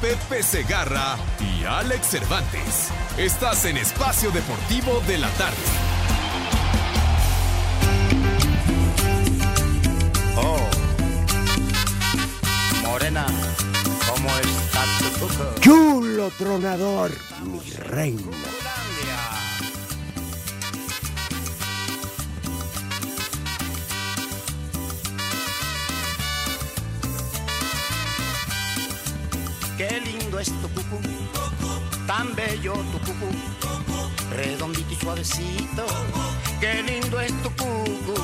Pepe Segarra y Alex Cervantes. Estás en Espacio Deportivo de la Tarde. Oh, Morena, ¿cómo está tu cuco? Chulo tronador, mi reina. Qué lindo es tu cucú, tan bello tu cucú, redondito y suavecito. Qué lindo es tu cucú,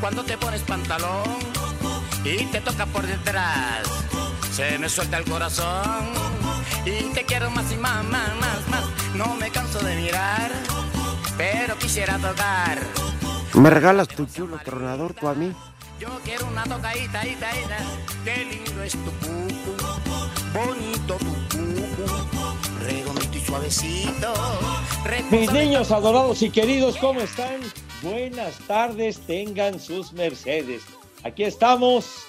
cuando te pones pantalón y te toca por detrás. Se me suelta el corazón y te quiero más y más, más, más, más. No me canso de mirar, pero quisiera tocar. ¿Me regalas tu chulo tronador tú a mí? Yo quiero una tocadita, ita, ita. Qué lindo es tu cucu, bonito tu cucu, redondito y suavecito. Mis niños adorados y queridos, ¿cómo están? Buenas tardes, tengan sus mercedes. Aquí estamos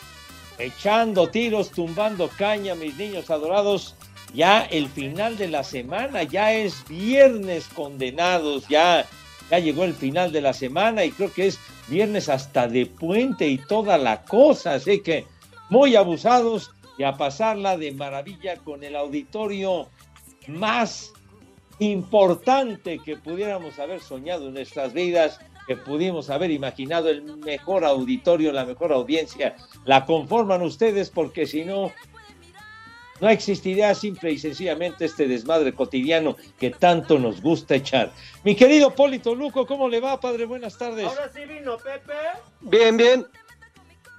echando tiros, tumbando caña, mis niños adorados. Ya el final de la semana, ya es viernes condenados, ya, ya llegó el final de la semana y creo que es viernes hasta de puente y toda la cosa, así que muy abusados y a pasarla de maravilla con el auditorio más importante que pudiéramos haber soñado en nuestras vidas, que pudimos haber imaginado el mejor auditorio, la mejor audiencia, la conforman ustedes porque si no, no existiría simple y sencillamente este desmadre cotidiano que tanto nos gusta echar. Mi querido Polito Luco, ¿cómo le va, padre? Buenas tardes. Ahora sí vino Pepe. Bien, bien.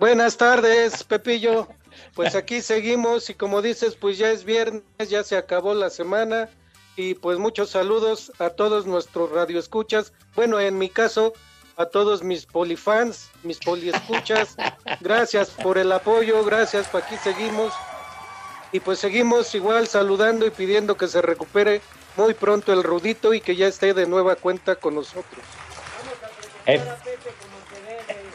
Buenas tardes, Pepillo. Pues aquí seguimos y como dices, pues ya es viernes, ya se acabó la semana y pues muchos saludos a todos nuestros radioescuchas. Bueno, en mi caso, a todos mis polifans, mis poliescuchas. Gracias por el apoyo, gracias, por aquí seguimos. Y pues seguimos igual saludando y pidiendo que se recupere muy pronto el Rudito y que ya esté de nueva cuenta con nosotros.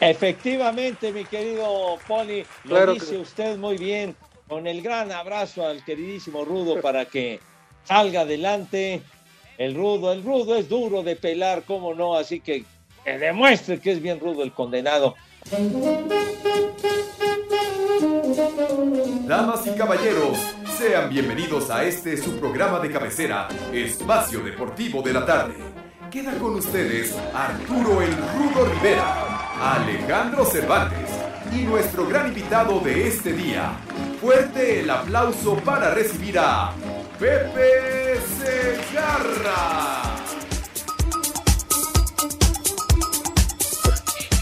Efectivamente, mi querido Poli, lo Claro dice que- usted muy bien, con el gran abrazo al queridísimo Rudo para que salga adelante. El Rudo, el Rudo es duro de pelar, cómo no, así que que demuestre que es bien rudo el condenado. Damas y caballeros, sean bienvenidos a este su programa de cabecera, Espacio Deportivo de la Tarde. Queda con ustedes Arturo el Rudo Rivera, Alejandro Cervantes y nuestro gran invitado de este día. Fuerte el aplauso para recibir a Pepe Segarra.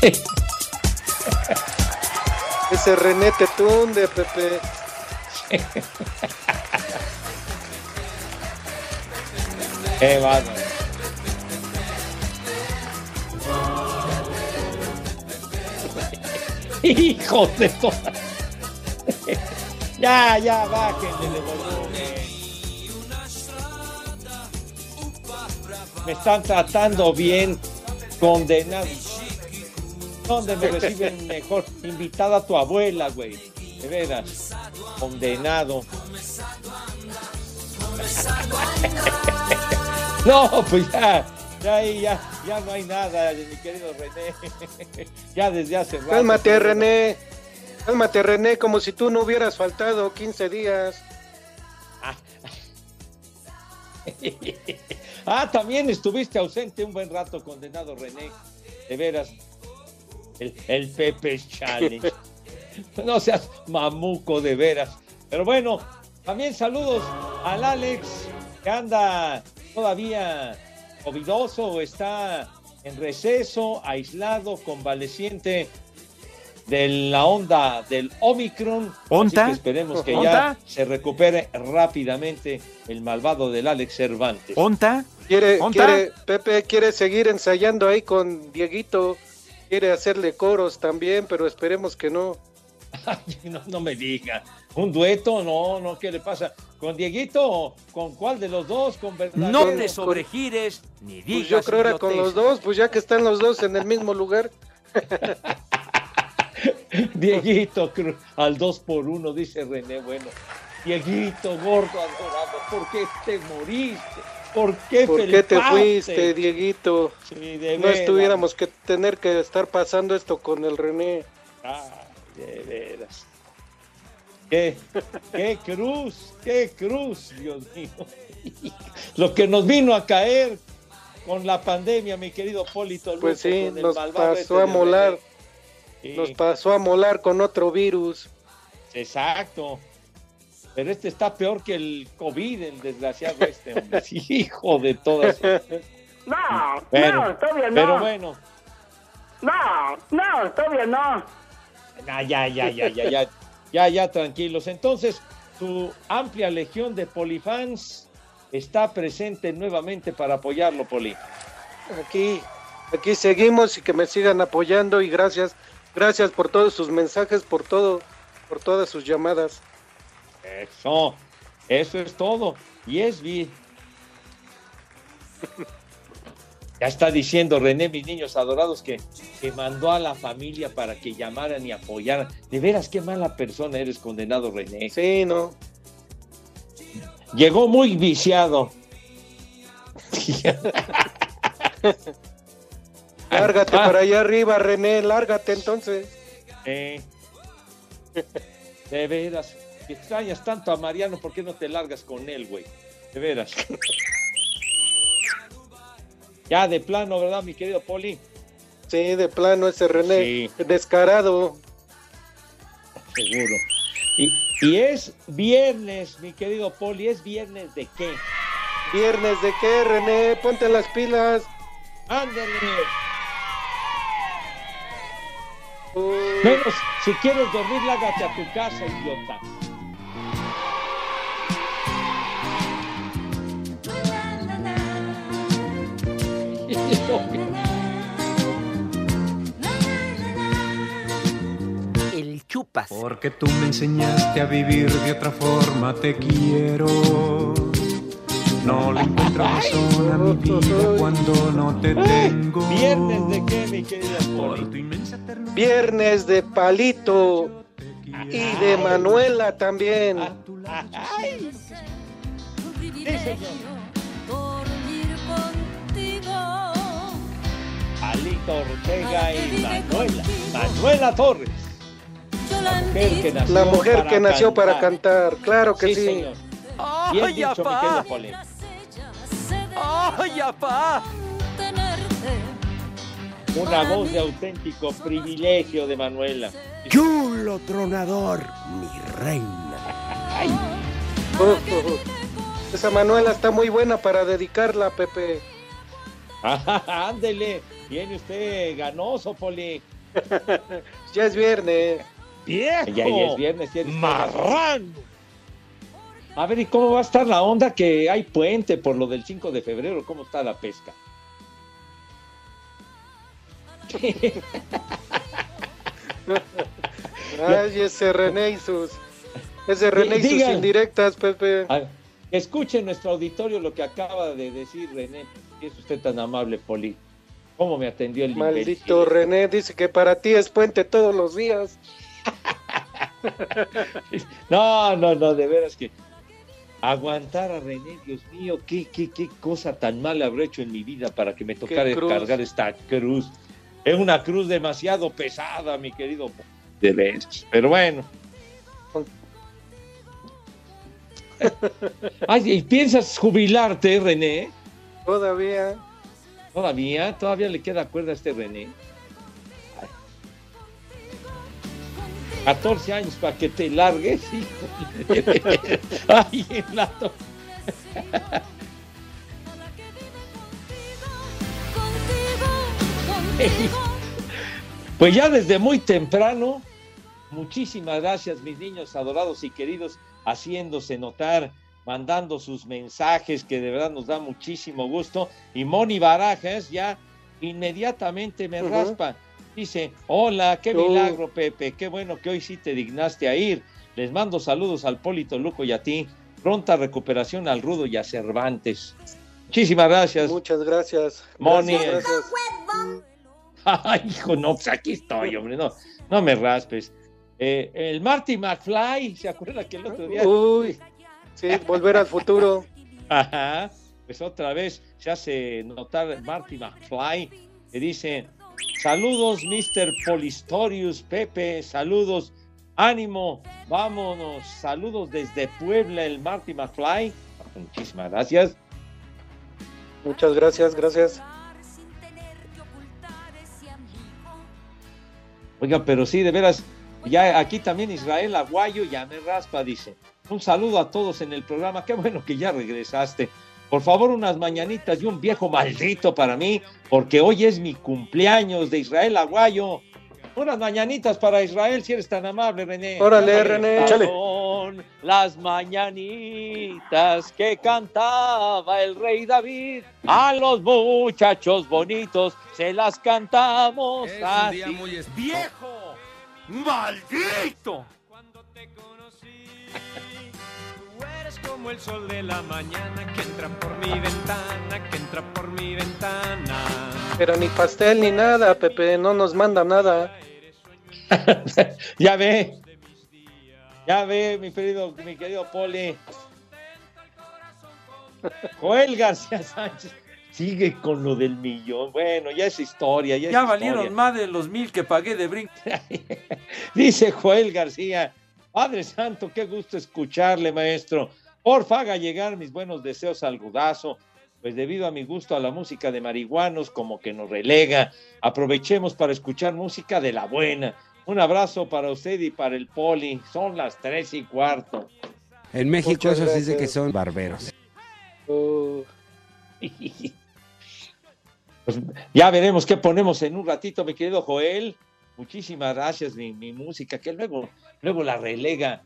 Ese René te tunde, Pepe. Qué. Hijos de toda. Ya, ya, bájenle. Me están tratando bien, condenado. ¿Dónde me reciben mejor? Invitada a tu abuela, güey. De veras. Condenado. No, pues ya, ya ahí ya, ya no hay nada, mi querido René. ya desde hace rato. Cálmate, René. Cálmate, René, como si tú no hubieras faltado 15 días. ah, también estuviste ausente un buen rato, condenado René. De veras. El, el Pepe Challenge. no seas mamuco de veras. Pero bueno, también saludos al Alex, que anda todavía covidoso o está en receso, aislado, convaleciente de la onda del Omicron. Así que esperemos que ya se recupere rápidamente el malvado del Alex Cervantes. ¿Onta? Quiere, ¿Onta? quiere, Pepe quiere seguir ensayando ahí con Dieguito. Quiere hacerle coros también, pero esperemos que no. No, no me diga. ¿Un dueto? No, no, ¿qué le pasa? ¿Con Dieguito? ¿Con cuál de los dos? ¿Con verdad? No te sobregires ni digas Pues yo creo era con los dos, pues ya que están los dos en el mismo lugar. Dieguito al dos por uno, dice René. Bueno, Dieguito, gordo, adorado, ¿por qué te moriste? ¿Por qué, ¿Por qué te fuiste, Dieguito? Sí, de No estuviéramos que tener que estar pasando esto con el René. Ay, de veras. ¿Qué, qué cruz, qué cruz, Dios mío. Lo que nos vino a caer con la pandemia, mi querido Polito. Luco, Pues sí, nos malvado este pasó a molar. Sí, Nos pasó a molar con otro virus. Exacto. Pero este está peor que el COVID, el desgraciado este, hombre. Sí, hijo de todas. No, Pero- no, todavía no. Pero bueno, No, no, todavía no. Ah, ya, ya, ya, ya, ya, ya, ya, tranquilos. Entonces, tu amplia legión de polifans está presente nuevamente para apoyarlo, Poli. Aquí, aquí seguimos y que me sigan apoyando y gracias, gracias por todos sus mensajes, por todo, por todas sus llamadas. Eso, eso es todo. Y es bien. Ya está diciendo René, mis niños adorados, que, que mandó a la familia para que llamaran y apoyaran. De veras, qué mala persona eres, condenado René. Sí, no. Llegó muy viciado. Lárgate Ah. para allá arriba, René, lárgate entonces. Eh, de veras, extrañas tanto a Mariano, ¿por qué no te largas con él, güey? De veras. Ya de plano, ¿verdad, mi querido Poli? Sí, de plano ese René, Sí. descarado. Seguro. Y, y es viernes, mi querido Poli, ¿es viernes de qué? Viernes de qué, René, ponte las pilas. Ándale. Uh, Menos, si quieres dormir, lágate a tu casa, idiota. El chupas. Porque tú me enseñaste a vivir de otra forma, te quiero. No le encuentro razón a mi vida cuando no te tengo. ¿Viernes de qué, mi querido Por Poli? tu inmensa ternura. viernes de Palito y de Manuela también. Ay, sí, señor. Ortega y Manuela. Manuela Torres. La mujer que nació La mujer para que nació para cantar. claro que sí. señor. Bien ¡Ay, dicho, mi. ¡Ay, apá! Una voz de auténtico privilegio de Manuela. Chulo tronador, mi reina. Uh. Esa Manuela está muy buena para dedicarla, Pepe. Ándele, viene usted ganoso, Poli. Ya es viernes. Ya, ya es viernes, ya es marrano. A ver, ¿y cómo va a estar la onda que hay puente por lo del 5 de febrero? ¿Cómo está la pesca? Ay, ese René y sus. Ese René y sus indirectas, Pepe. A ver, escuche nuestro auditorio lo que acaba de decir René. Si es usted tan amable, Poli. ¿Cómo me atendió el Maldito René dice que para ti es puente todos los días. No, no, no, de veras que aguantar a René, Dios mío, qué, qué, qué cosa tan mala habré hecho en mi vida para que me tocara cargar esta cruz. Es una cruz demasiado pesada, mi querido De veras. Pero bueno. Ay, ¿y piensas jubilarte, René? Todavía. Todavía, todavía le queda cuerda a este René. Ay. 14 años para que te largues, híjole. Ay, el lato. Pues ya desde muy temprano, muchísimas gracias mis niños adorados y queridos, haciéndose notar, mandando sus mensajes que de verdad nos da muchísimo gusto. Y Moni Barajas ya inmediatamente me raspa. Dice, hola, qué Oh. milagro Pepe, qué bueno que hoy sí te dignaste a ir. Les mando saludos al Polito Luco y a ti. Pronta recuperación al Rudo y a Cervantes. Muchísimas gracias. Muchas gracias. Moni. Gracias, gracias. Ay, hijo, no, pues aquí estoy, hombre, no, no me raspes. Eh, el Marty McFly, ¿se acuerda que el otro día? Uy, sí, volver al futuro. Ajá, pues otra vez se hace notar Marty McFly, que dice, saludos, Mr. Polistorius, Pepe, saludos, ánimo, vámonos, saludos desde Puebla, el Marty McFly. Muchísimas gracias. Muchas gracias, gracias. Oiga, pero sí, de veras, ya aquí también Israel Aguayo ya me raspa, dice. Un saludo a todos en el programa, qué bueno que ya regresaste. Por favor, unas mañanitas y un viejo maldito para mí, porque hoy es mi cumpleaños de Israel Aguayo. Unas mañanitas para Israel, si eres tan amable, René. Órale. René. Échale. Son las mañanitas que cantaba el rey David. A los muchachos bonitos se las cantamos Es un día muy ¡Viejo! ¡Maldito! Tú eres como el sol de la mañana que entra por mi ventana, que entra por mi ventana. Pero ni pastel ni nada, Pepe, no nos manda nada. ya ve. Ya ve, mi querido, mi querido Poli. Joel García Sánchez sigue con lo del millón. Bueno, ya es historia. Ya, es valieron historia. más de los mil que pagué de brinco. Dice Joel García, Padre Santo, qué gusto escucharle, maestro. Porfa, haga llegar mis buenos deseos al rudazo, pues debido a mi gusto a la música de marihuanos, como que nos relega, aprovechemos para escuchar música de la buena. Un abrazo para usted y para el poli. Son las tres y cuarto. En México Muchas eso sí dice que son barberos. Pues ya veremos qué ponemos en un ratito, mi querido Joel. Muchísimas gracias, mi, mi música, que luego, luego la relega.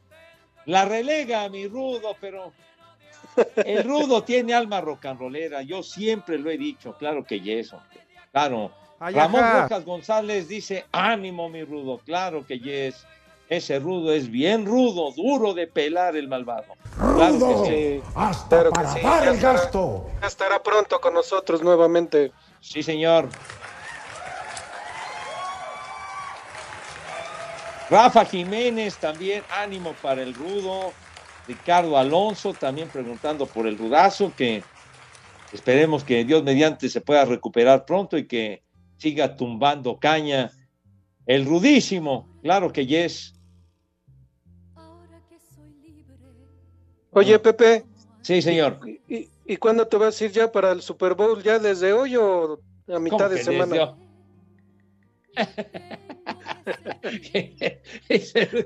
La relega, mi rudo, pero el rudo tiene alma rock and rollera. Yo siempre lo he dicho, claro que yes, hombre. Claro. Ay, Ramón ajá. Rojas González dice, ánimo, mi rudo, claro que yes. Ese rudo es bien rudo, duro de pelar el malvado. Claro Rudo, que sí. hasta Claro que para sí, dar ya el estará. gasto. Ya estará pronto con nosotros nuevamente. Sí, señor. Rafa Jiménez también, ánimo para el rudo. Ricardo Alonso también preguntando por el rudazo, que esperemos que Dios mediante se pueda recuperar pronto y que siga tumbando caña. El rudísimo, claro que yes. Oye, Pepe. Sí, señor. ¿Y, y cuándo te vas a ir ya para el Super Bowl? ¿Ya desde hoy o a mitad de semana?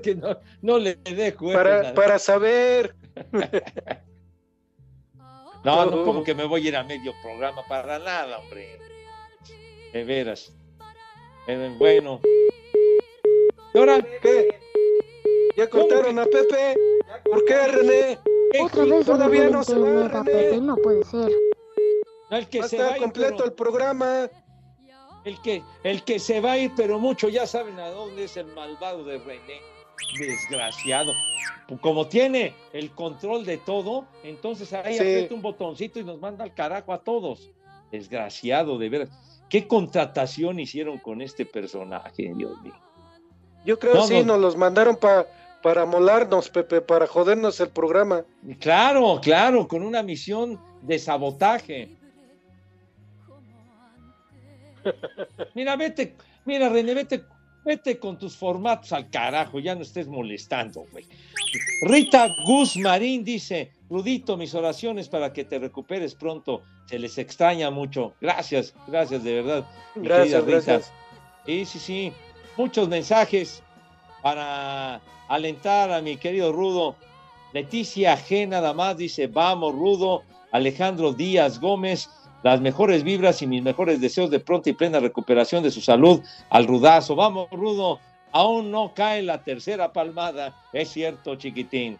Que no, no le dejo. Para, para saber. No, no, como que me voy a ir a medio programa para nada, hombre. De veras. Bueno. ¿Y ahora qué? ¿Ya cortaron a Pepe? ¿Por qué, René? Otra vez Todavía no se va, René. Pepe, no puede ser. No, el que Va a se estar va a ir, completo pero- el programa. El que, el que se va a ir, pero mucho ya saben a dónde es el malvado de René. Desgraciado. Como tiene el control de todo, entonces ahí Sí. aprieta un botoncito y nos manda al carajo a todos. Desgraciado, de veras. ¿Qué contratación hicieron con este personaje, Dios mío? Yo creo No, que sí, no. nos los mandaron pa- para molarnos, Pepe, para jodernos el programa. Claro, claro, con una misión de sabotaje. Mira, vete, mira, René, vete vete con tus formatos al carajo, ya no estés molestando, güey. Rita Guzmarín dice, Rudito, mis oraciones para que te recuperes pronto. Se les extraña mucho. Gracias, gracias de verdad. Gracias, Rita. gracias. Sí, sí, sí. Muchos mensajes para alentar a mi querido Rudo. Leticia G nada más dice, vamos Rudo. Alejandro Díaz Gómez, las mejores vibras y mis mejores deseos de pronta y plena recuperación de su salud al Rudazo. Vamos Rudo, aún no cae la tercera palmada. Es cierto, chiquitín.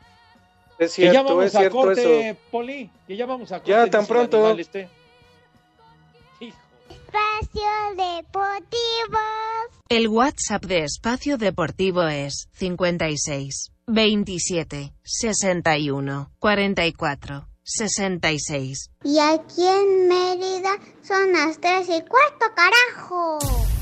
Es que ya cierto, vamos es a cierto corte, eso. Poli, que ya vamos a corte. Ya tan pronto. este. Espacio Deportivo. El WhatsApp de Espacio Deportivo es 56 27 61 44 66. Y aquí en Mérida son las tres y cuarto, carajo.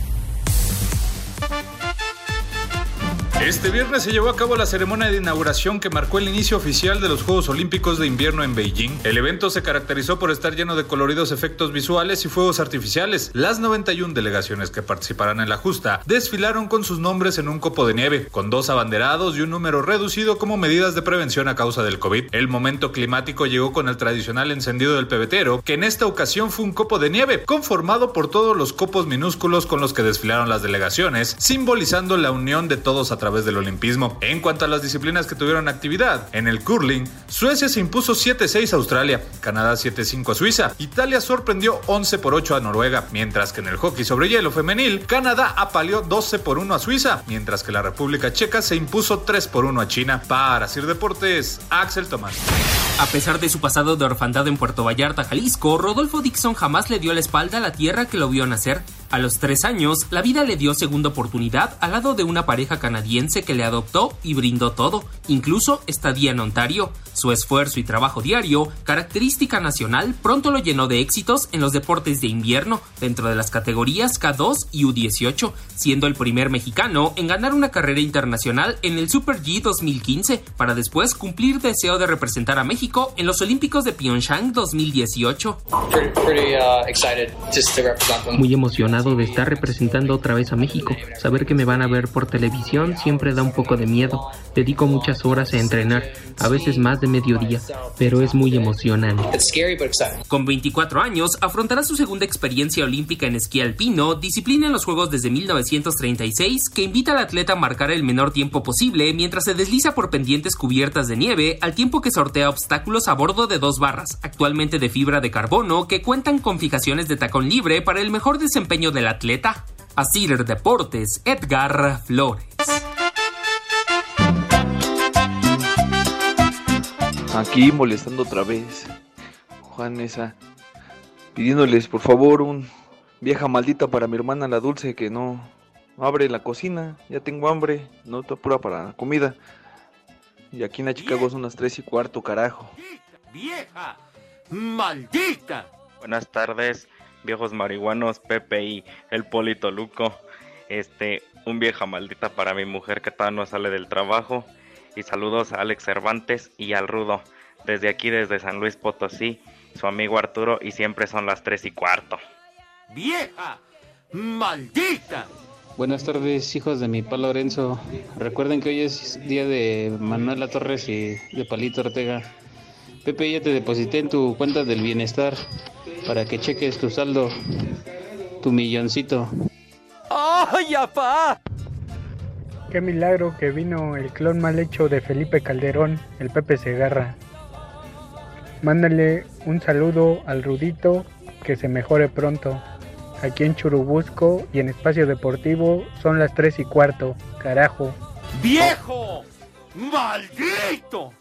Este viernes se llevó a cabo la ceremonia de inauguración que marcó el inicio oficial de los Juegos Olímpicos de Invierno en Beijing. El evento se caracterizó por estar lleno de coloridos efectos visuales y fuegos artificiales. Las 91 delegaciones que participarán en la justa desfilaron con sus nombres en un copo de nieve, con dos abanderados y un número reducido como medidas de prevención a causa del COVID. El momento climático llegó con el tradicional encendido del pebetero, que en esta ocasión fue un copo de nieve, conformado por todos los copos minúsculos con los que desfilaron las delegaciones, simbolizando la unión de todos a través del olimpismo. En cuanto a las disciplinas que tuvieron actividad, en el curling, Suecia se impuso 7-6 a Australia, Canadá 7-5 a Suiza, Italia sorprendió 11 por 8 a Noruega, mientras que en el hockey sobre hielo femenil, Canadá apaleó 12 por 1 a Suiza, mientras que la República Checa se impuso 3 por 1 a China. Para Sir Deportes, Axel Tomás. A pesar de su pasado de orfandad en Puerto Vallarta, Jalisco, Rodolfo Dixon jamás le dio la espalda a la tierra que lo vio nacer. A los tres años, la vida le dio segunda oportunidad al lado de una pareja canadiense que le adoptó y brindó todo, incluso estadía en Ontario. Su esfuerzo y trabajo diario, característica nacional, pronto lo llenó de éxitos en los deportes de invierno, dentro de las categorías K2 y U18, siendo el primer mexicano en ganar una carrera internacional en el Super G 2015, para después cumplir deseo de representar a México en los Olímpicos de Pyeongchang 2018. Muy emocionado de estar representando otra vez a México. Saber que me van a ver por televisión siempre da un poco de miedo. Dedico muchas horas a entrenar, a veces más de mediodía, pero es muy emocionante. Con 24 años, afrontará su segunda experiencia olímpica en esquí alpino, disciplina en los Juegos desde 1936, que invita al atleta a marcar el menor tiempo posible mientras se desliza por pendientes cubiertas de nieve, al tiempo que sortea obstáculos a bordo de dos barras, actualmente de fibra de carbono, que cuentan con fijaciones de tacón libre para el mejor desempeño del atleta. Asir Deportes, Edgar Flores. Aquí molestando otra vez. Juan Mesa. Pidiéndoles por favor un vieja maldita para mi hermana la dulce que no, no abre la cocina. Ya tengo hambre. No está pura para la comida. Y aquí en la Chicago son las 3 y cuarto, carajo. ¡Vieja! ¡Maldita! Buenas tardes, viejos marihuanos, Pepe y el Polito Luco. Este, un vieja maldita para mi mujer que todavía no sale del trabajo. Y saludos a Alex Cervantes y al Rudo. Desde aquí, desde San Luis Potosí, su amigo Arturo, y siempre son las 3 y cuarto. ¡Vieja! ¡Maldita! Buenas tardes, hijos de mi pa Lorenzo. Recuerden que hoy es día de Manuela Torres y de Palito Ortega. Pepe, ya te deposité en tu cuenta del bienestar para que cheques tu saldo, tu milloncito. ¡Ay, apá! Qué milagro que vino el clon mal hecho de Felipe Calderón, el Pepe Segarra. Mándale un saludo al Rudito, que se mejore pronto. Aquí en Churubusco y en Espacio Deportivo son las 3 y cuarto, carajo. ¡Viejo! ¡Maldito!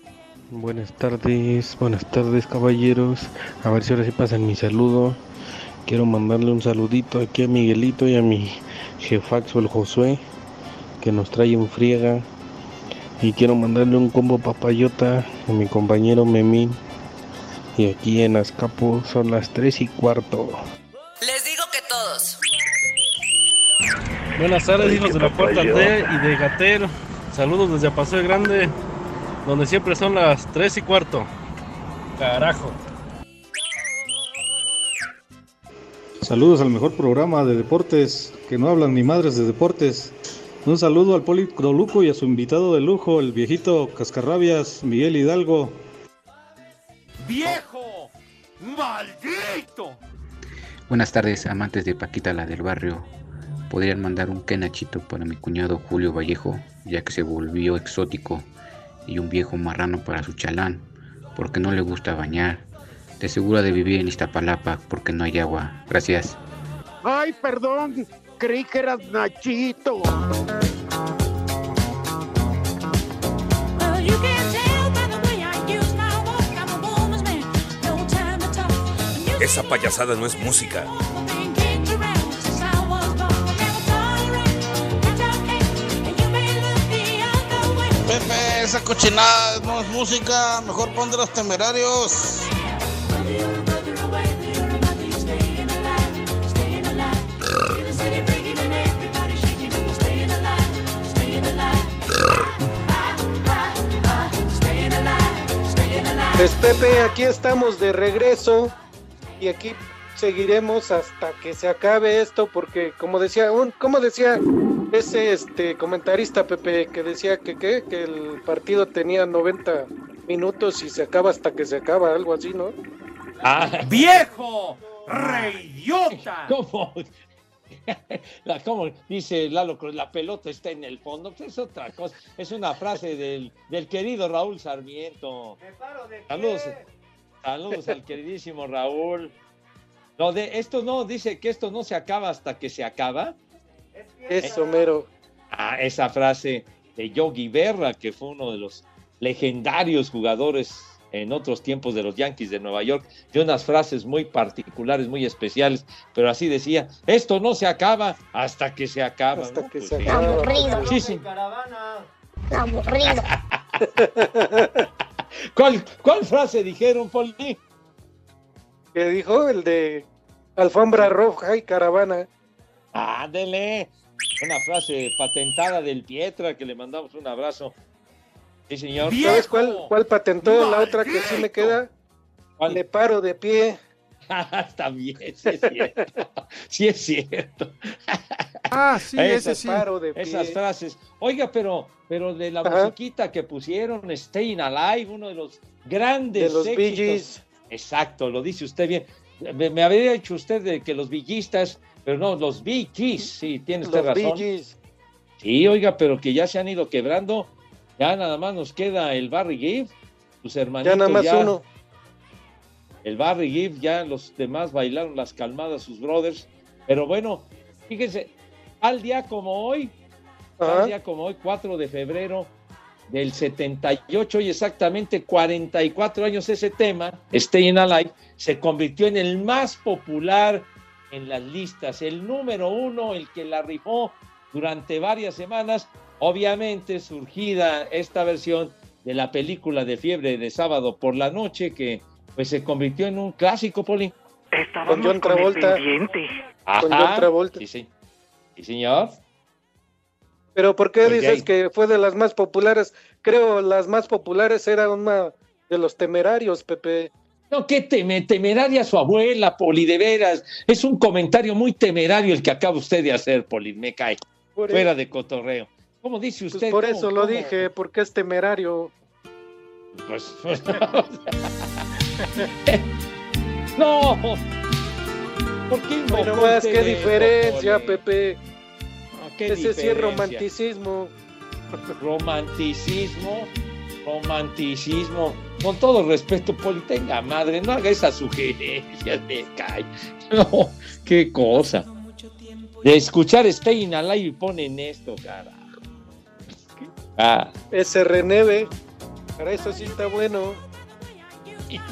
Buenas tardes, buenas tardes caballeros. A ver si ahora sí pasan mi saludo. Quiero mandarle un saludito aquí a Miguelito y a mi jefaxo el Josué, que nos trae un friega. Y quiero mandarle un combo papayota a mi compañero Memín. Y aquí en Azcapo son las 3 y cuarto. Les digo que todos. Buenas tardes, Ay, hijos de la Puerta. D y de Gater. Saludos desde Paso de Grande, donde siempre son las 3 y cuarto. Carajo. Saludos al mejor programa de deportes, que no hablan ni madres de deportes. Un saludo al Polito Luco y a su invitado de lujo, el viejito Cascarrabias, Miguel Hidalgo. ¡Viejo! ¡Maldito! Buenas tardes, amantes de Paquita la del barrio. Podrían mandar un kenachito para mi cuñado Julio Vallejo, ya que se volvió exótico, y un viejo marrano para su chalán, porque no le gusta bañar. De segura de vivir en Iztapalapa porque no hay agua. Gracias. Ay, perdón, creí que eras Nachito. Esa payasada no es música. Pepe, esa cochinada no es música, mejor pon de los temerarios. Pues Pepe, aquí estamos de regreso y aquí seguiremos hasta que se acabe esto porque como decía un como decía ese este comentarista Pepe que decía que ¿qué? que el partido tenía 90 minutos y se acaba hasta que se acaba, algo así, ¿no? Ah, ¡Viejo! ¡Reidiota! ¿Cómo? La, ¿Cómo dice Lalo Cruz? La pelota está en el fondo. Pues es otra cosa. Es una frase del, del querido Raúl Sarmiento. Saludos, saludos al queridísimo Raúl. No, de esto no, dice que esto no se acaba hasta que se acaba. Eso, mero. Ah, esa frase de Yogi Berra, que fue uno de los legendarios jugadores en otros tiempos de los Yankees de Nueva York, de unas frases muy particulares, muy especiales, pero así decía, esto no se acaba hasta que se acaba. Hasta ¿no? que Pues se sí. acaba. Aburrido. Sí, sí. Aburrido. ¿Cuál, ¿Cuál frase dijeron, Poli? ¿Qué dijo? El de alfombra roja y caravana. Ándele. Una frase patentada del Pietra, que le mandamos un abrazo. Sí, señor. ¿Sabes cuál, cuál patentó la otra que sí me queda? Me paro de pie. Está bien, sí es cierto. Sí es cierto. Ah, sí, ese esas, sí. Paro de pie. esas frases. Oiga, pero, pero de la Ajá. musiquita que pusieron, Staying Alive, uno de los grandes De los Bee éxitos. Gees. Exacto, lo dice usted bien. Me, me habría dicho usted de que los villistas, pero no, los Bee Gees, sí, tiene usted Los Bee razón. Gees. Sí, oiga, pero que ya se han ido quebrando. Ya nada más nos queda el Barry Gibb, sus hermanitos. Ya nada más uno. El Barry Gibb, ya los demás bailaron las calmadas, sus brothers. Pero bueno, fíjense, al día como hoy, al día como hoy, 4 de febrero del 78, y exactamente 44 años ese tema, Staying Alive, se convirtió en el más popular en las listas, el número uno, el que la rifó durante varias semanas, obviamente surgida esta versión de la película de fiebre de sábado por la noche, que pues se convirtió en un clásico, Poli. Con John Travolta. Con John Travolta. Sí, sí. Sí, señor. Pero ¿por qué dices que fue de las más populares? Creo las más populares era una de los temerarios, Pepe. No, qué teme- temeraria su abuela, Poli, de veras. Es un comentario muy temerario el que acaba usted de hacer, Poli, me cae. Fuera eso- de cotorreo. ¿Cómo dice pues usted? por ¿Cómo- eso lo cómo? dije, porque es temerario. Pues, no. ¿Por qué Bueno, más qué diferencia? Pepe. No, qué Ese sí es diferencia. romanticismo. Romanticismo, romanticismo. Con todo respeto, Poli, tenga madre, no haga esas sugerencias, me cae. No, qué cosa. De escuchar Staying Alive y ponen esto, carajo. Ah, Ese reneve. Para eso sí está bueno.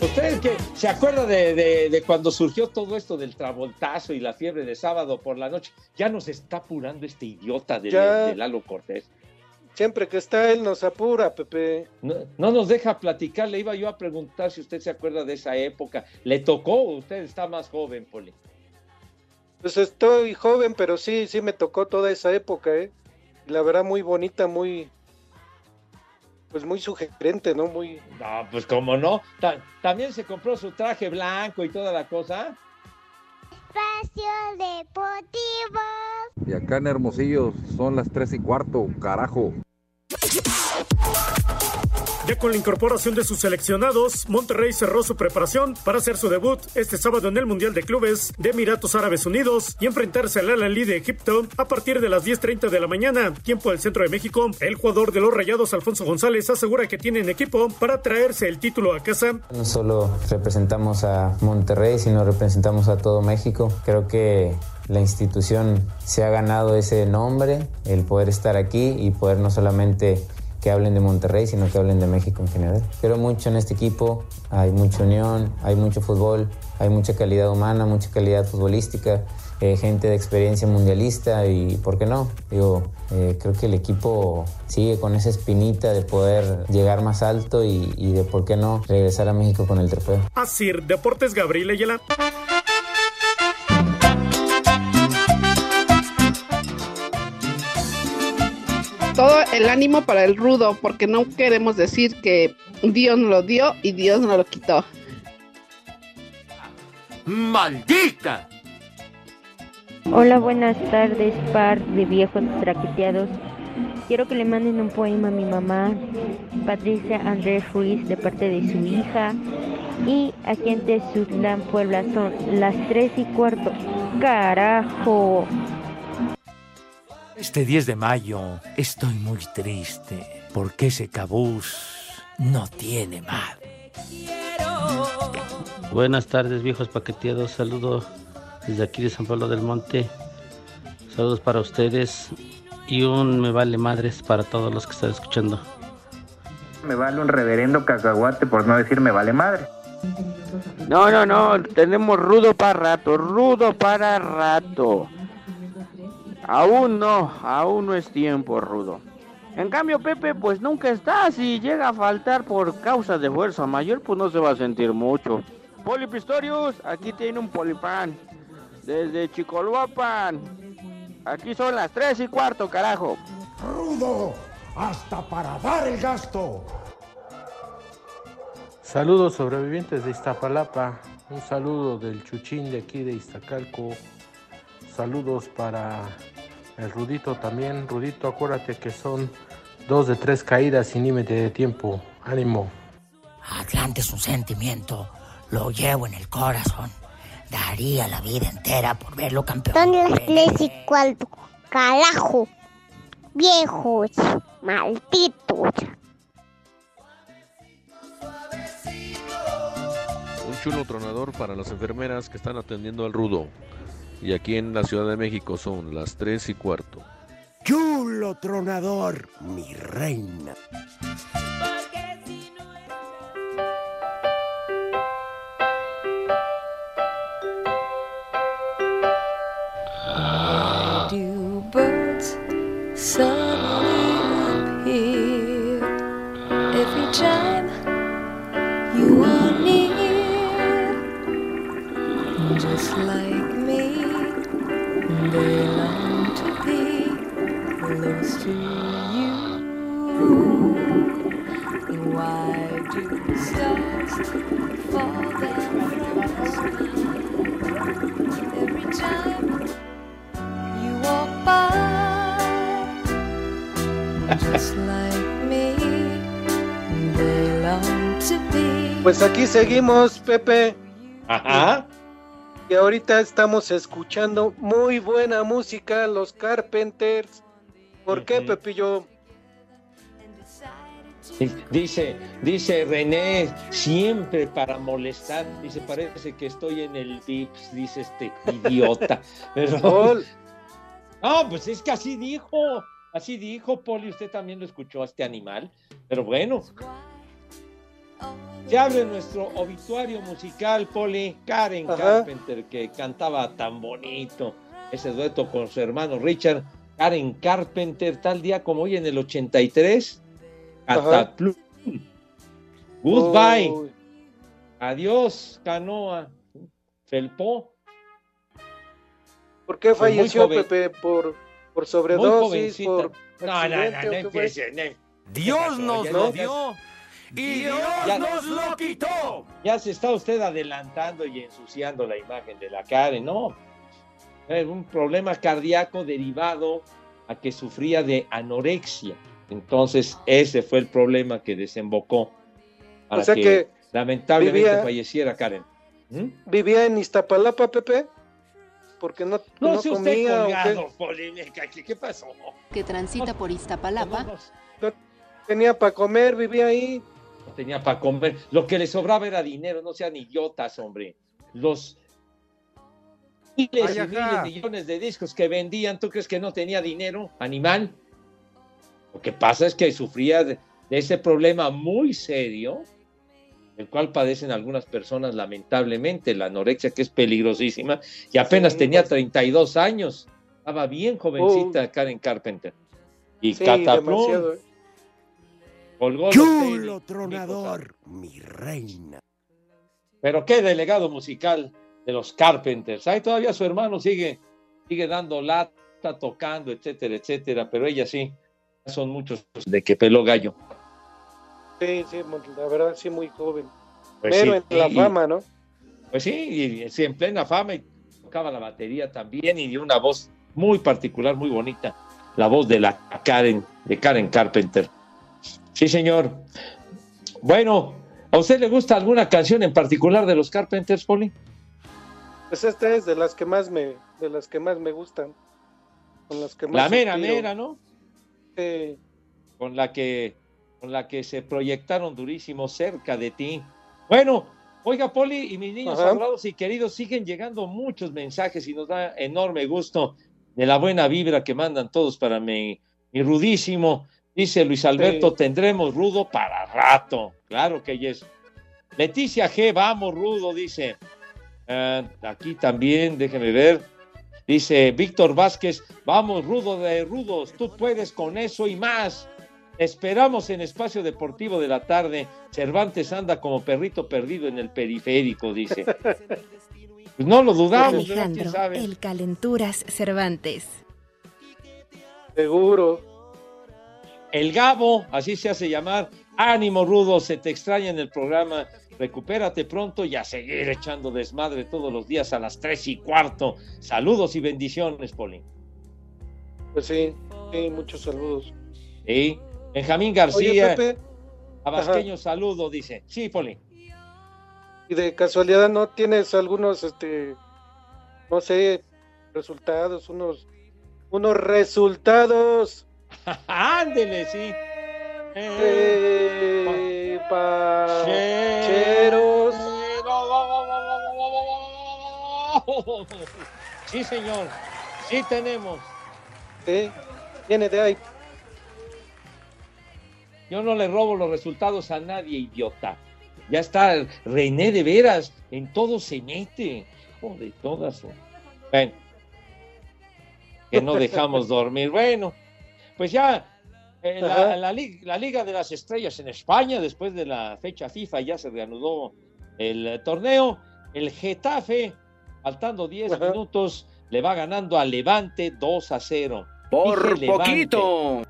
¿Usted que se acuerda de, de- de cuando surgió todo esto del travoltazo y la fiebre de sábado por la noche? Ya nos está apurando este idiota de Lalo Cortés. Siempre que está él nos apura, Pepe. No, no nos deja platicar, le iba yo a preguntar si usted se acuerda de esa época. ¿Le tocó? Usted está más joven, Poli. Pues estoy joven, pero sí, sí me tocó toda esa época, ¿eh? La verdad muy bonita, muy... Pues muy sugerente, ¿no? Muy... No, pues como no. Ta- también se compró su traje blanco y toda la cosa. Espacio Deportivo. Y acá en Hermosillo son las tres y cuarto, carajo. Ya con la incorporación de sus seleccionados, Monterrey cerró su preparación para hacer su debut este sábado en el Mundial de Clubes de Emiratos Árabes Unidos y enfrentarse al Al-Ahly de Egipto a partir de las 10.30 de la mañana, tiempo del centro de México. El jugador de los Rayados, Alfonso González, asegura que tienen equipo para traerse el título a casa. No solo representamos a Monterrey, sino representamos a todo México. Creo que la institución se ha ganado ese nombre, el poder estar aquí y poder no solamente que hablen de Monterrey, sino que hablen de México en general. Creo mucho en este equipo, hay mucha unión, hay mucho fútbol, hay mucha calidad humana, mucha calidad futbolística, eh, gente de experiencia mundialista y, ¿por qué no? Digo, eh, creo que el equipo sigue con esa espinita de poder llegar más alto y, y de, ¿por qué no?, regresar a México con el trofeo. Así, Deportes Gabriel Ayala. Todo el ánimo para el rudo, porque no queremos decir que Dios nos lo dio y Dios nos lo quitó. ¡Maldita! Hola, buenas tardes, par de viejos traqueteados. Quiero que le manden un poema a mi mamá, Patricia Andrés Ruiz, de parte de su hija. Y aquí en Tezutlán, Puebla, son las tres y cuarto. ¡Carajo! Este 10 de mayo estoy muy triste porque ese cabús no tiene madre. Buenas tardes, viejos paqueteados. Saludo desde aquí de San Pablo del Monte. Saludos para ustedes y un me vale madres para todos los que están escuchando. Me vale un reverendo cacahuate por no decir me vale madre. No, no, no, tenemos rudo para rato, rudo para rato. Aún no, aún no es tiempo, Rudo. En cambio, Pepe, pues nunca está. Si llega a faltar por causa de fuerza mayor, pues no se va a sentir mucho. Polipistorius, aquí tiene un polipan. Desde Chicoluapan. Aquí son las tres y cuarto, carajo. Rudo, hasta para dar el gasto. Saludos sobrevivientes de Iztapalapa. Un saludo del Chuchín de aquí de Iztacalco. Saludos para el Rudito también. Rudito, acuérdate que son dos de tres caídas sin límite de tiempo. Ánimo. Atlante es un sentimiento, lo llevo en el corazón. Daría la vida entera por verlo campeón. Son las tres y cuarto. Carajo. Viejos. Malditos. Un chulo tronador para las enfermeras que están atendiendo al rudo. Y aquí en la Ciudad de México son las 3 y cuarto. Chulo tronador, mi reina. Pues aquí seguimos, Pepe. Ajá. Y ahorita estamos escuchando muy buena música, los Carpenters. ¿Por qué, Pepillo? Dice, dice René, siempre para molestar. Dice, parece que estoy en el VIPS, dice este idiota. Pero, no, pues es que así dijo, así dijo Poli, usted también lo escuchó a este animal. Pero bueno, se abre nuestro obituario musical, Poli, Karen Ajá. Carpenter, que cantaba tan bonito ese dueto con su hermano Richard. Karen Carpenter, tal día como hoy en el 83, Goodbye. Adiós, Canoa. Felpó. ¿Por qué falleció. Pepe? ¿Por, por Muy sobredosis? jovencita. ¿Por No, no, accidente no, no. Dios nos Ya- lo dio y Dios Ya- nos lo quitó. Ya se está usted adelantando y ensuciando la imagen de la Karen, ¿no? Un problema cardíaco derivado a que sufría de anorexia. Entonces, ese fue el problema que desembocó para O sea que, que lamentablemente vivía- falleciera Karen. ¿Vivía en Iztapalapa, Pepe? Porque no, No, no si usted comía. ¿o qué? colgado, Polimeca, ¿qué, qué pasó? que transita por Iztapalapa. No tenía para comer, vivía ahí. No tenía para comer. Lo que le sobraba era dinero, no sean idiotas, hombre. Los miles Ay, y miles, millones de discos que vendían, ¿tú crees que no tenía dinero, animal? Lo que pasa es que sufría de, de ese problema muy serio, el cual padecen algunas personas lamentablemente, la anorexia que es peligrosísima, y apenas Sí, tenía pues. 32 años. Estaba bien jovencita Karen Carpenter. Y Sí, Cataplum. ¿eh? colgó Chulo tronador, mi reina. Pero qué delegado musical de los Carpenters. Ahí todavía su hermano sigue, sigue dando lata, tocando, etcétera, etcétera. Pero ella sí, son muchos de que peló gallo. Sí, sí, la verdad, sí, muy joven. Pues Pero sí, en la y- fama, ¿no? Pues sí, y, sí, en plena fama y tocaba la batería también y dio una voz muy particular, muy bonita. La voz de la Karen, de Karen Carpenter. Sí, señor. Bueno, ¿a usted le gusta alguna canción en particular de los Carpenters, Poli? Pues esta es de las que más me, de las que más me gustan. Con las que más La mera, mera, ¿no? Con la que con la que se proyectaron durísimo cerca de ti. Bueno, oiga Poli y mis niños Ajá. y queridos siguen llegando muchos mensajes y nos da enorme gusto de la buena vibra que mandan todos para mi, mi rudísimo. Dice Luis Alberto, Sí. tendremos rudo para rato. Claro que yes. Leticia G, vamos rudo, dice. Ah, aquí también, déjeme ver. Dice Víctor Vázquez, vamos rudo de rudos, tú puedes con eso y más. Esperamos en Espacio Deportivo de la tarde. Cervantes anda como perrito perdido en el periférico, dice. Pues no lo dudamos, ¿verdad? ¿Quién Alejandro, sabe? el Calenturas Cervantes. Seguro. El Gabo, así se hace llamar. Ánimo, Rudo, se te extraña en el programa. Recupérate pronto y a seguir echando desmadre todos los días a las tres y cuarto. Saludos y bendiciones, Poli. Pues sí, sí, muchos saludos. Sí. Benjamín García, Abasqueño, saludo, dice. Sí, Poli. y de casualidad no tienes algunos, este, no sé, resultados, unos, unos resultados. Ándele, sí. Eh, pacheros. Sí, señor. Sí tenemos. Sí, viene de ahí. Yo no le robo los resultados a nadie, idiota. Ya está, René de veras, en todo se mete. Hijo de todas. Bueno, que no dejamos dormir. Bueno, pues ya eh, la, Liga de las Estrellas en España, después de la fecha FIFA, ya se reanudó el torneo. El Getafe, faltando 10 minutos, le va ganando al Levante 2 a 0. Por Dije Levante. poquito.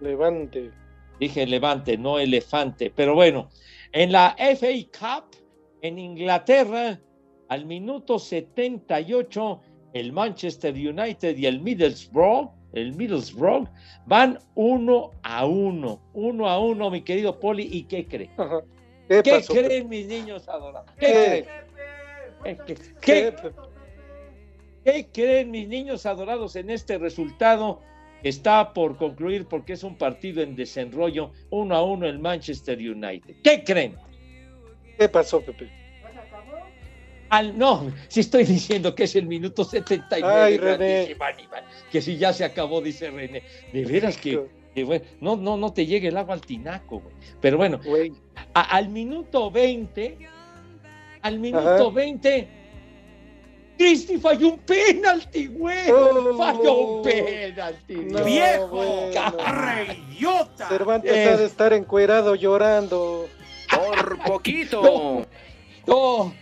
Levante. Dije levante, no elefante. Pero bueno, en la FA Cup en Inglaterra, al minuto 78, el Manchester United y el Middlesbrough, el Middlesbrough, van uno a uno. Uno a uno, mi querido Poli. ¿Y qué cree? ¿Qué, ¿Qué pasó, creen mis niños adorados? ¿Qué, ¿Qué? creen? ¿Qué, qué- ¿Qué, qué- qué creen mis niños adorados en este resultado? que Está por concluir porque es un partido en desenrollo, uno a uno el Manchester United. ¿Qué creen? ¿Qué pasó, Pepe? Al, no, si estoy diciendo que es el minuto 79. Ay, René. que si ya se acabó, dice René. De veras que, que bueno, no, no, no te llegue el agua al tinaco, güey. Pero bueno, a- al minuto 20, al minuto Ajá. 20, Cristi falló un penalti, güey. Oh, falló un penalti. no, viejo, bueno. reyota. Cervantes Eh. ha de estar encuerado llorando. Por poquito. No, no,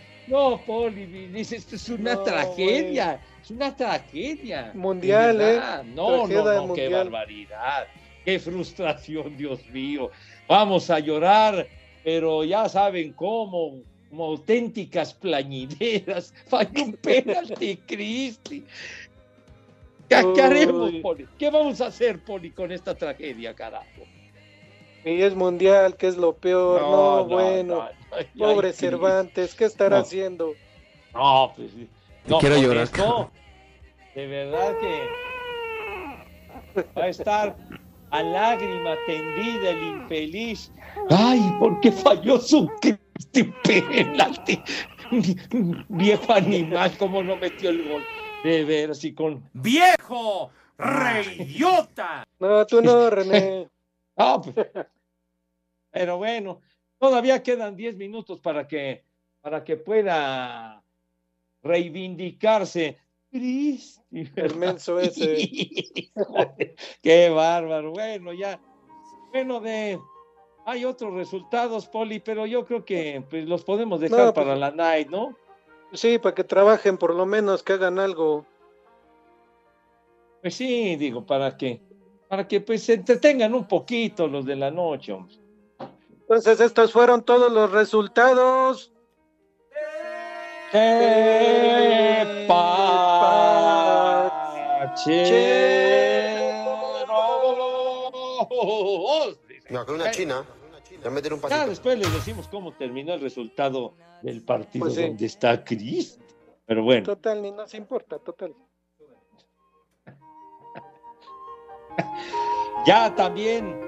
Poli, dice, esto es una No, tragedia, es una tragedia. Mundial, ¿eh? No, Tragedia no, no, qué barbaridad, qué frustración, Dios mío. Vamos a llorar, pero ya saben cómo, como auténticas plañideras. Falló un penalti, Cristi. ¿Qué, haremos. Poli? ¿Qué vamos a hacer, Poli, con esta tragedia, carajo? Y es mundial, que es lo peor. No, No, no, bueno. no, no, ay, Pobre. Cervantes, ¿qué estará No. haciendo? No, pues. No, quiero llorar, esto, de verdad que va a estar a lágrima tendida el infeliz. Ay, ¿por qué falló su penalti? Viejo animal, cómo no metió el gol. De veras, y con. ¡Viejo! ¡Reidiota! No, tú no, René. Ah, pues, pero bueno, todavía quedan 10 minutos para que, para que pueda reivindicarse. Cristi, El menso ese. Híjole, Qué bárbaro. Bueno, ya. Bueno, de. Hay otros resultados, Poli, pero yo creo que pues, los podemos dejar No, pues- para la night, ¿no? Sí, para que trabajen por lo menos, que hagan algo. Pues sí, digo, para que, para que pues se entretengan un poquito los de la noche, hombre. Entonces, estos fueron todos los resultados. ¡Qué No, con una china. Ya meter un Ya después les decimos cómo terminó el resultado del partido Pues sí. donde está Cristo. Pero bueno, Total, ni nos importa, total. ya también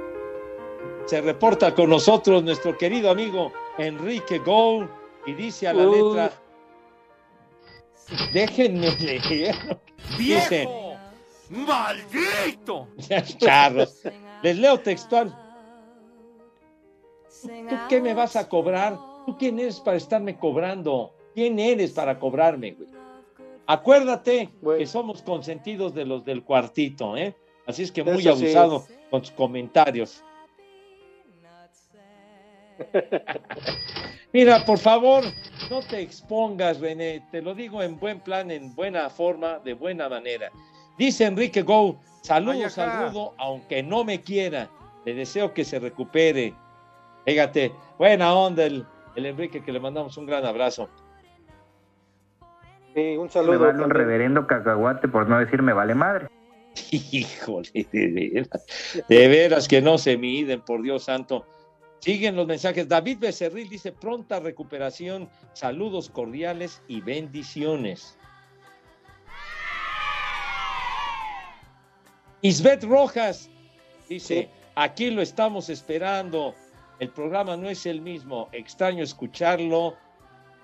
se reporta con nosotros nuestro querido amigo Enrique Gou y dice a la letra. Déjenme leer. Dice, ¡Viejo! ¡Maldito! charros. Les leo textual. ¿Tú qué me vas a cobrar? ¿Tú quién eres para estarme cobrando? ¿Quién eres para cobrarme, güey? Acuérdate que somos consentidos de los del cuartito, ¿eh? Así es que muy Eso sí. abusado con tus comentarios. Mira, por favor, no te expongas, René. Te lo digo en buen plan, en buena forma, de buena manera. Dice Enrique Go, saludos rudo, aunque no me quiera. Le deseo que se recupere. Fíjate, buena onda el, el Enrique, que le mandamos un gran abrazo. Sí, un Me saludo. vale un reverendo cacahuate por no decir me vale madre. Híjole, de veras, de veras que no se miden, por Dios santo. Siguen los mensajes. David Becerril dice pronta recuperación, saludos cordiales y bendiciones. Isbeth Rojas dice, aquí lo estamos esperando. El programa no es el mismo. Extraño escucharlo.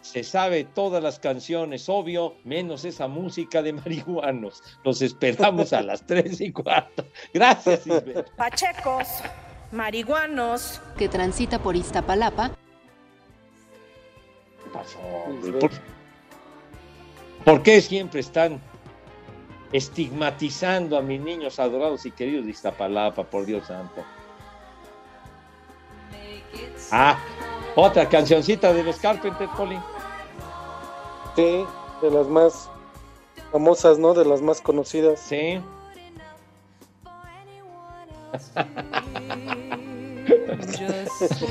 Se sabe todas las canciones, obvio, menos esa música de marihuanos. Los esperamos a las tres y cuarto. Gracias, Isbeth. Pachecos, marihuanos. que transita por Iztapalapa, ¿Qué pasó, hombre? ¿Por, por qué siempre están estigmatizando a mis niños adorados y queridos de Iztapalapa, por Dios santo? Ah, otra cancioncita de los Carpenter, Poli. Sí, de las más famosas, ¿no? De las más conocidas. Sí. Just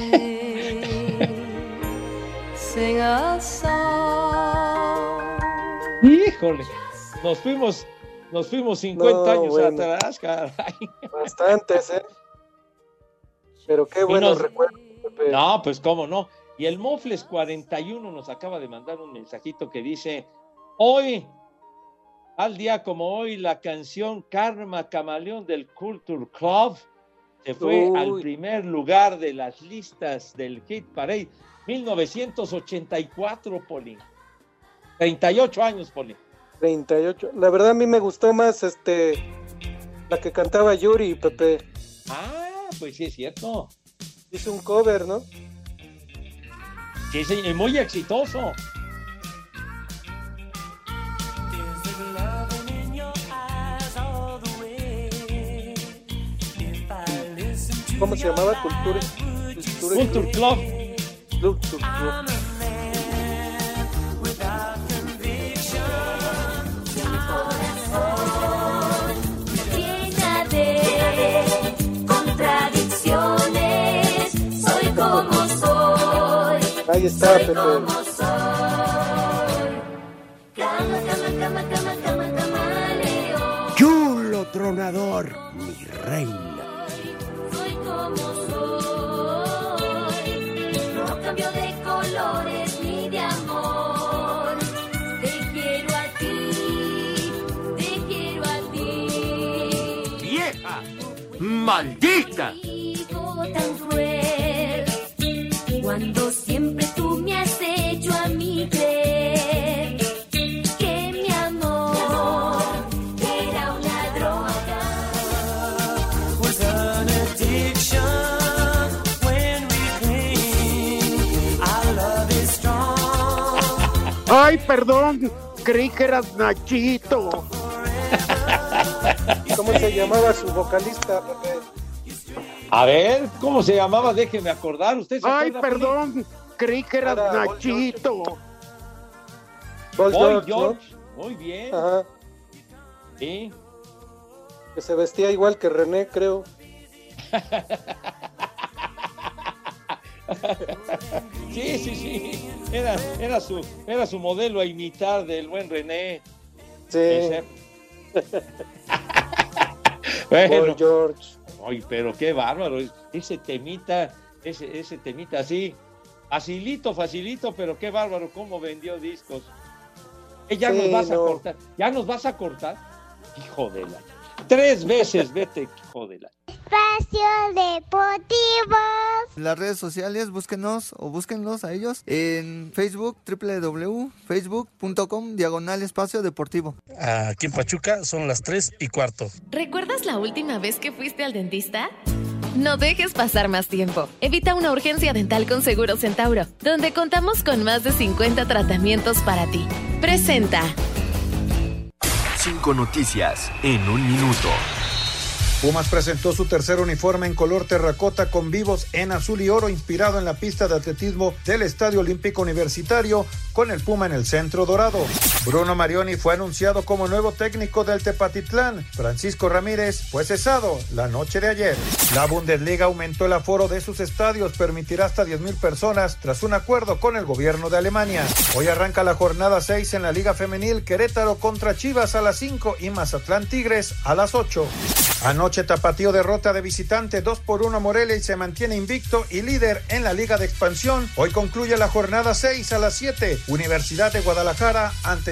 sing a song. Híjole, nos fuimos, nos fuimos 50 No, años bueno. atrás, caray. Bastantes, ¿eh? Pero qué buenos nos- recuerdos. Pepe. No, pues cómo no. Y el Mofles 41 nos acaba de mandar un mensajito que dice, hoy, al día como hoy, la canción Karma Camaleón del Culture Club se fue Uy. al primer lugar de las listas del Hit Parade 1984, Poli. 38 años, Poli. 38. La verdad a mí me gustó más este la que cantaba Yuri, Pepe. Ah, pues sí es cierto. Hizo un cover, ¿no? Sí, sí, y muy exitoso. ¿Cómo se llamaba? Cultura. Culture Club. Culture Club. Llena de contradicciones, soy como soy. Ahí Ahí está, Pepe. Chulo tronador, mi reina. ¡Maldita! Hijo tan cruel. Cuando siempre tú me has hecho a mí creer que mi amor era una droga. Was an addiction when we cling. Our love is strong. Ay, perdón, creí que eras Nachito. ¿Cómo se llamaba su vocalista, Pepe? A ver, ¿cómo se llamaba? Déjeme acordar. ¿Usted se Ay, perdón, creí que Era Nachito. Boy George. Muy bien. Ajá. Sí. Que se vestía igual que René, creo. Sí, sí, sí. Era, era, su, era su modelo a imitar del buen René. Sí. Bueno, George. ay, pero qué bárbaro. Ese temita, ese, ese temita así, facilito, facilito, pero qué bárbaro cómo vendió discos. Eh, ya Sí, nos vas a cortar, ya nos vas a cortar. Hijo de la. Tres veces, vete, hijo de la. Espacio Deportivo. las redes sociales, búsquenos o búsquenlos a ellos en Facebook, www.facebook.com, diagonal espacio deportivo. Aquí en Pachuca son las 3 y cuarto. ¿Recuerdas la última vez que fuiste al dentista? No dejes pasar más tiempo. Evita una urgencia dental con Seguro Centauro, donde contamos con más de 50 tratamientos para ti. Presenta. Cinco noticias en un minuto. Pumas presentó su tercer uniforme en color terracota con vivos en azul y oro inspirado en la pista de atletismo del Estadio Olímpico Universitario con el Puma en el centro dorado. Bruno Marioni fue anunciado como nuevo técnico del Tepatitlán. Francisco Ramírez fue cesado la noche de ayer. La Bundesliga aumentó el aforo de sus estadios, permitirá hasta 10.000 personas tras un acuerdo con el gobierno de Alemania. Hoy arranca la jornada 6 en la Liga Femenil Querétaro contra Chivas a las 5 y Mazatlán Tigres a las 8. Anoche Tapatío derrota de visitante 2 por 1 a Morelia y se mantiene invicto y líder en la Liga de Expansión. Hoy concluye la jornada 6 a las 7. Universidad de Guadalajara ante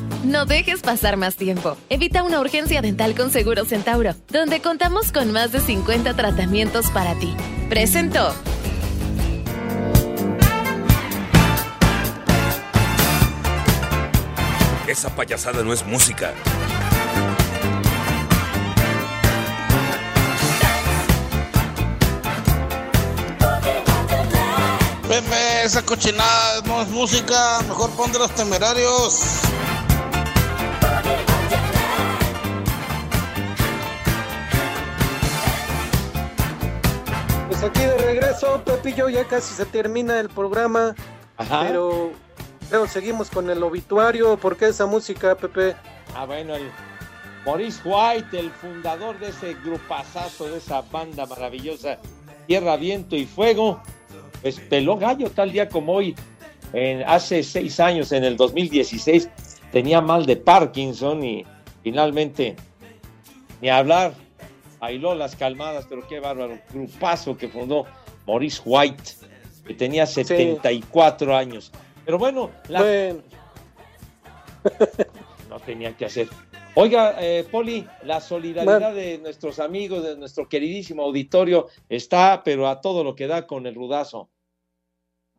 No dejes pasar más tiempo. Evita una urgencia dental con Seguro Centauro, donde contamos con más de 50 tratamientos para ti. Presentó. Esa payasada no es música. Pepe, esa cochinada no es música, mejor pon de los temerarios. Aquí de regreso, Pepillo, ya casi se termina el programa. Ajá. Pero creo seguimos con el obituario. ¿Por qué esa música, Pepe? Ah, bueno, el Maurice White, el fundador de ese grupazazo, de esa banda maravillosa, Tierra, Viento y Fuego, pues peló gallo tal día como hoy, en, hace seis años, en el 2016, tenía mal de Parkinson y finalmente, ni hablar, bailó las calmadas, pero qué bárbaro, grupazo que fundó Maurice White, que tenía 74 años. Pero bueno, la... no tenía que hacer. Oiga, eh, Poli, la solidaridad de nuestros amigos, de nuestro queridísimo auditorio, está, pero a todo lo que da con el rudazo.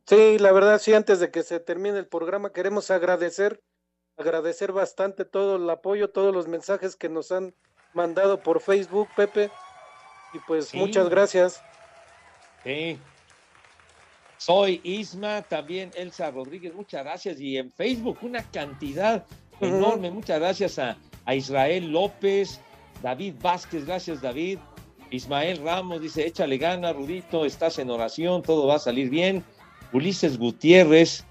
Sí, la verdad, sí, antes de que se termine el programa, queremos agradecer, agradecer bastante todo el apoyo, todos los mensajes que nos han mandado por Facebook, Pepe. Y pues Sí. muchas gracias. Sí. Soy Isma, también Elsa Rodríguez, muchas gracias. Y en Facebook una cantidad enorme, muchas gracias a, a Israel López, David Vázquez, gracias David. Ismael Ramos dice, échale gana, Rudito, estás en oración, todo va a salir bien. Ulises Gutiérrez,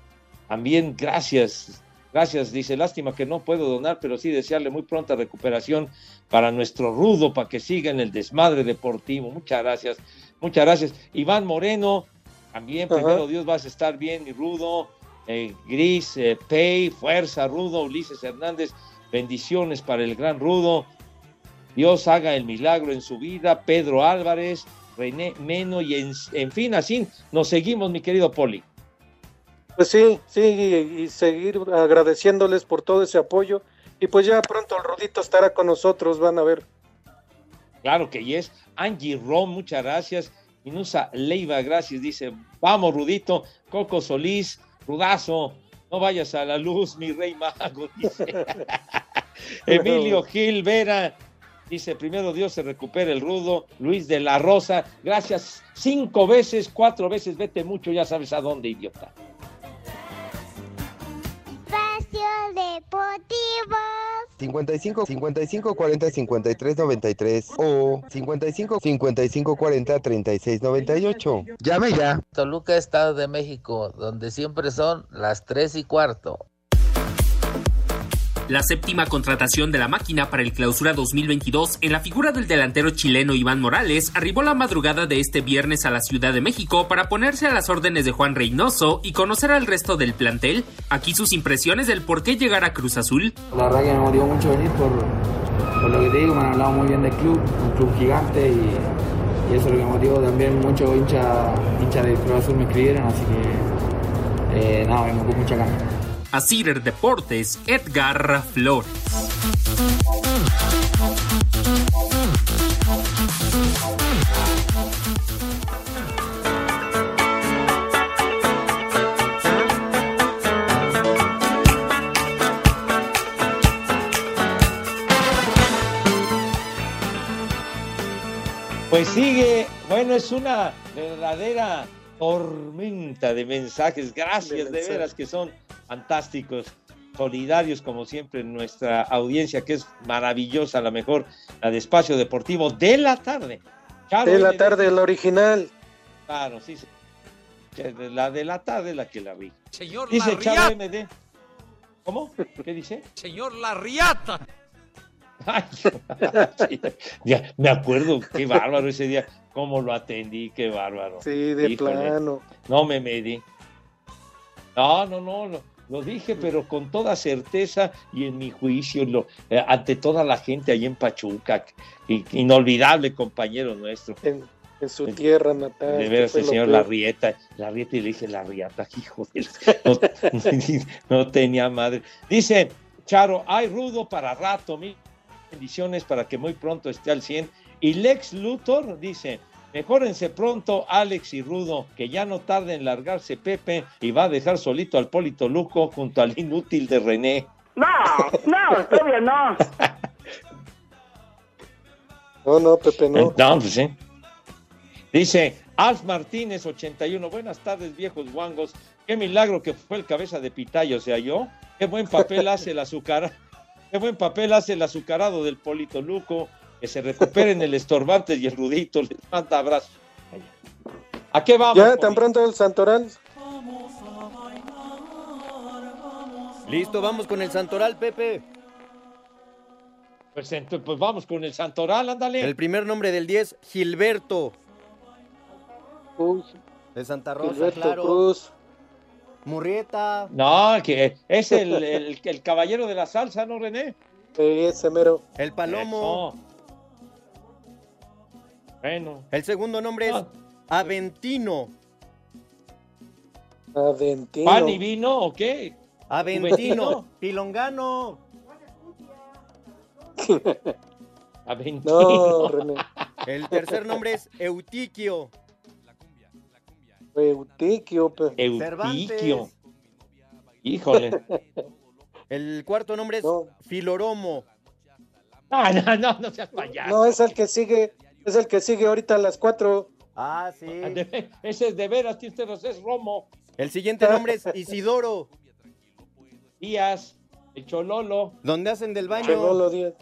también gracias, gracias, dice, lástima que no puedo donar, pero sí desearle muy pronta recuperación para nuestro Rudo, para que siga en el desmadre deportivo. Muchas gracias, muchas gracias. Iván Moreno, también, Ajá. primero Dios, vas a estar bien, y Rudo, eh, Gris, eh, Pei, Fuerza, Rudo, Ulises Hernández, bendiciones para el gran Rudo. Dios haga el milagro en su vida. Pedro Álvarez, René Meno y en, en fin, así nos seguimos, mi querido Poli. Pues sí, sí, y, y seguir agradeciéndoles por todo ese apoyo. Y pues ya pronto el Rudito estará con nosotros, van a ver. Claro que yes. Angie Rom, muchas gracias. Inusa Leiva, gracias. Dice, vamos, Rudito. Coco Solís, Rudazo, no vayas a la luz, mi rey mago. Dice. Emilio Gil Vera. Dice, primero Dios se recupere el rudo. Luis de la Rosa, gracias. Cinco veces, cuatro veces, vete mucho, ya sabes a dónde, idiota. Espacio Deportivo. 55 55 40 53 93 o 55 55 40 36 98. Llame ya. Toluca, Estado de México, donde siempre son las 3 y cuarto. La séptima contratación de la máquina para el clausura 2022 en la figura del delantero chileno Iván Morales arribó la madrugada de este viernes a la Ciudad de México para ponerse a las órdenes de Juan Reynoso y conocer al resto del plantel. Aquí sus impresiones del por qué llegar a Cruz Azul. La verdad que me motivó mucho venir por, por lo que te digo, me han hablado muy bien del club, un club gigante y, eso es lo que me motivó. También muchos hinchas hincha de Cruz Azul me escribieron, así que eh, nada, me mucha ganas. A Cider Deportes, Edgar Flores. Pues sigue, bueno, es una verdadera tormenta de mensajes. Gracias, de, veras que son fantásticos, solidarios como siempre en nuestra audiencia, que es maravillosa, la mejor, la de Espacio Deportivo de la tarde. Charo de la tarde, la original. Claro, sí, sí. La de la tarde la que la vi. Señor Dice Larriata. Charo MD. ¿Cómo? ¿Qué dice? Señor Larriata. Ay, ya, me acuerdo, qué bárbaro ese día, cómo lo atendí, qué bárbaro. Sí, de plano. No me medí. No, no, no, lo dije, pero con toda certeza y en mi juicio, lo, eh, ante toda la gente ahí en Pachuca, y- inolvidable compañero nuestro. En, en su tierra natal. De veras, el señor. Larrieta, Larrieta, y le dije Larrieta, hijo de no, no tenía madre. Dice Charo, hay rudo para rato, mil bendiciones para que muy pronto esté al 100. Y Lex Luthor dice, mejórense pronto Alex y Rudo, que ya no tarde en largarse Pepe y va a dejar solito al Polito Luco junto al inútil de René. No, no, todavía no. No, no, Pepe, no. No, pues sí. Dice Alf Martínez 81, buenas tardes viejos guangos, qué milagro que fue el cabeza de pitaya, o sea yo, qué buen papel hace el azúcar, qué buen papel hace el azucarado del Polito Luco, que se recuperen el estorbante y el rudito, les manda abrazos. ¿A qué vamos? Ya, tan pronto el Santoral. Listo, vamos con el Santoral, Pepe. Pues, pues vamos con el Santoral, ándale. El primer nombre del 10, Gilberto. De Santa Rosa, Gilberto claro. Cruz. Murrieta. No, que es el, el- el caballero de la salsa, ¿no, René? ese mero. El Palomo. Bueno. El segundo nombre es Aventino. Aventino. ¿Pan y vino o qué? Aventino. Pilongano. Aventino. No, René. El tercer nombre es Eutiquio. Eutiquio. Eutiquio. Híjole. El cuarto nombre es Filoromo. No, no, no, no seas payaso. No, es el que sigue, es el que sigue ahorita a las 4 Ah, sí. De- ese es de veras, tiene es Romo. El siguiente nombre es Isidoro. Díaz, el Chololo. ¿Dónde hacen del baño? Chololo Díaz.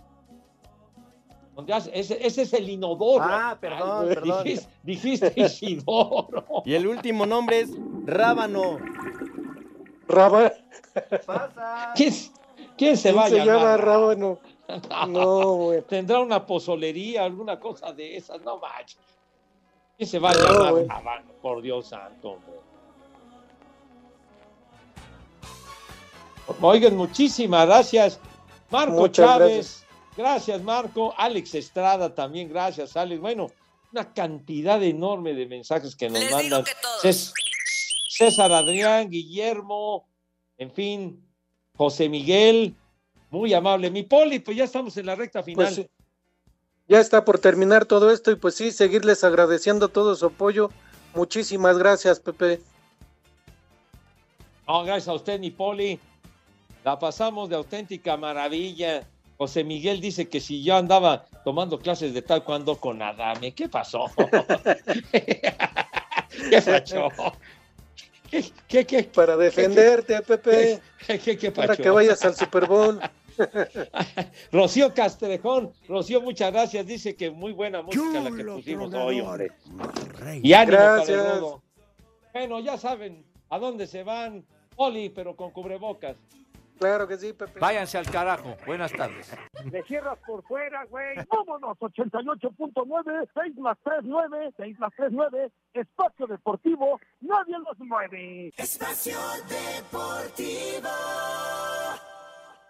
donde hace- ese, ese es el inodoro. Ah, perdón, Ay, perdón. Dijiste, dijiste Isidoro. Y el último nombre es Rábano. Raba. ¿Quién, quién se ¿Quién va a se llamar? llama Rábano? No, güey. Tendrá una pozolería, alguna cosa de esas, no manches. ¿Quién se va a No, llamar? Por Dios santo. Oigan, muchísimas gracias. Marco Muchas Chávez, gracias. Marco. Alex Estrada también, gracias Alex. Bueno, una cantidad enorme de mensajes que nos mandan. Cés- César Adrián, Guillermo, en fin, José Miguel, muy amable. Mi Poli, pues ya estamos en la recta final. Pues sí. Ya está por terminar todo esto y pues sí, seguirles agradeciendo todo su apoyo. Muchísimas gracias, Pepe. No, gracias a usted, mi Poli. La pasamos de auténtica maravilla. José Miguel dice que si yo andaba tomando clases de taekwondo con Adame, ¿qué pasó? ¿Qué pasó? ¿Qué, qué, qué? Para defenderte, Pepe. ¿Qué, qué, qué Para que vayas al Super Bowl. Rocío Castrejón, Rocío, muchas gracias. Dice que muy buena música la que pusimos hoy, hombre. Y ánimo para el Gracias. rodo. Bueno, ya saben a dónde se van. Poli, pero con cubrebocas. Claro que sí, Pepe. Váyanse al carajo. Buenas tardes. Le cierras por fuera, güey. Vámonos, 88.9, 6 más 3, 9, 6 más 3, 9. Espacio Deportivo, nadie los mueve. Espacio Deportivo.